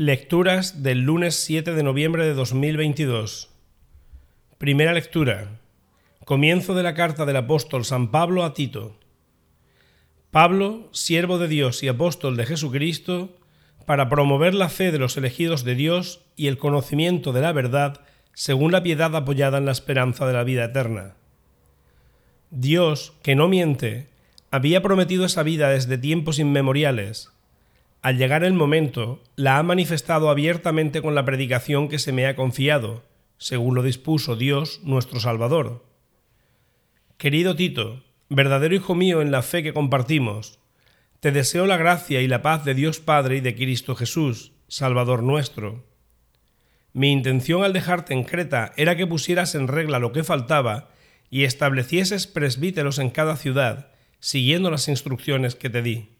Lecturas del lunes 7 de noviembre de 2022. Primera lectura. Comienzo de la carta del apóstol San Pablo a Tito. Pablo, siervo de Dios y apóstol de Jesucristo, para promover la fe de los elegidos de Dios y el conocimiento de la verdad, según la piedad apoyada en la esperanza de la vida eterna. Dios, que no miente, había prometido esa vida desde tiempos inmemoriales al llegar el momento, la ha manifestado abiertamente con la predicación que se me ha confiado, según lo dispuso Dios nuestro Salvador. Querido Tito, verdadero hijo mío en la fe que compartimos, te deseo la gracia y la paz de Dios Padre y de Cristo Jesús, Salvador nuestro. Mi intención al dejarte en Creta era que pusieras en regla lo que faltaba y establecieses presbíteros en cada ciudad, siguiendo las instrucciones que te di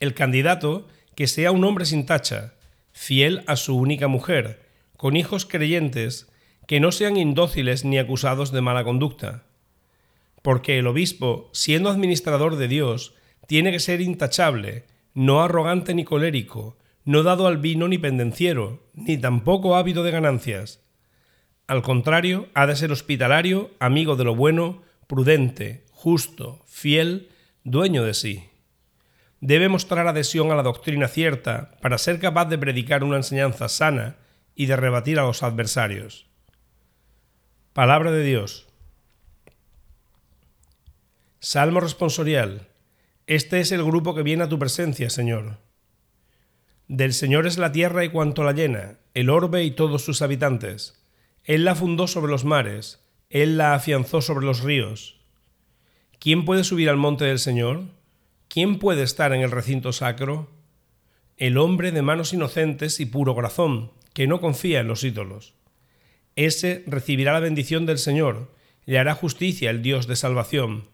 el candidato que sea un hombre sin tacha, fiel a su única mujer, con hijos creyentes, que no sean indóciles ni acusados de mala conducta. Porque el obispo, siendo administrador de Dios, tiene que ser intachable, no arrogante ni colérico, no dado al vino ni pendenciero, ni tampoco ávido de ganancias. Al contrario, ha de ser hospitalario, amigo de lo bueno, prudente, justo, fiel, dueño de sí debe mostrar adhesión a la doctrina cierta para ser capaz de predicar una enseñanza sana y de rebatir a los adversarios. Palabra de Dios. Salmo responsorial. Este es el grupo que viene a tu presencia, Señor. Del Señor es la tierra y cuanto la llena, el orbe y todos sus habitantes. Él la fundó sobre los mares, Él la afianzó sobre los ríos. ¿Quién puede subir al monte del Señor? ¿Quién puede estar en el recinto sacro? El hombre de manos inocentes y puro corazón, que no confía en los ídolos. Ese recibirá la bendición del Señor, y hará justicia el Dios de salvación.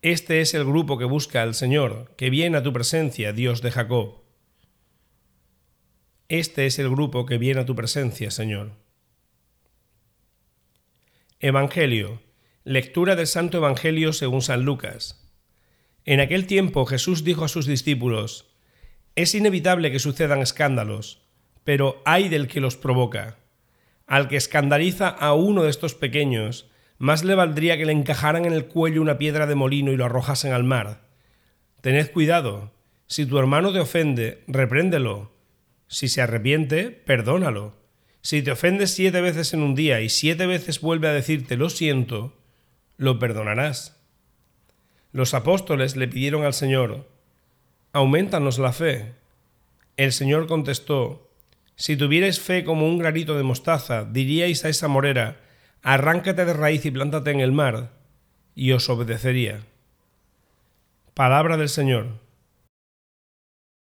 Este es el grupo que busca al Señor, que viene a tu presencia, Dios de Jacob. Este es el grupo que viene a tu presencia, Señor. Evangelio. Lectura del Santo Evangelio según San Lucas. En aquel tiempo Jesús dijo a sus discípulos, Es inevitable que sucedan escándalos, pero hay del que los provoca. Al que escandaliza a uno de estos pequeños, más le valdría que le encajaran en el cuello una piedra de molino y lo arrojasen al mar. Tened cuidado, si tu hermano te ofende, repréndelo. Si se arrepiente, perdónalo. Si te ofendes siete veces en un día y siete veces vuelve a decirte lo siento, lo perdonarás. Los apóstoles le pidieron al Señor, aumentanos la fe. El Señor contestó, si tuvierais fe como un granito de mostaza, diríais a esa morera, arráncate de raíz y plántate en el mar, y os obedecería. Palabra del Señor.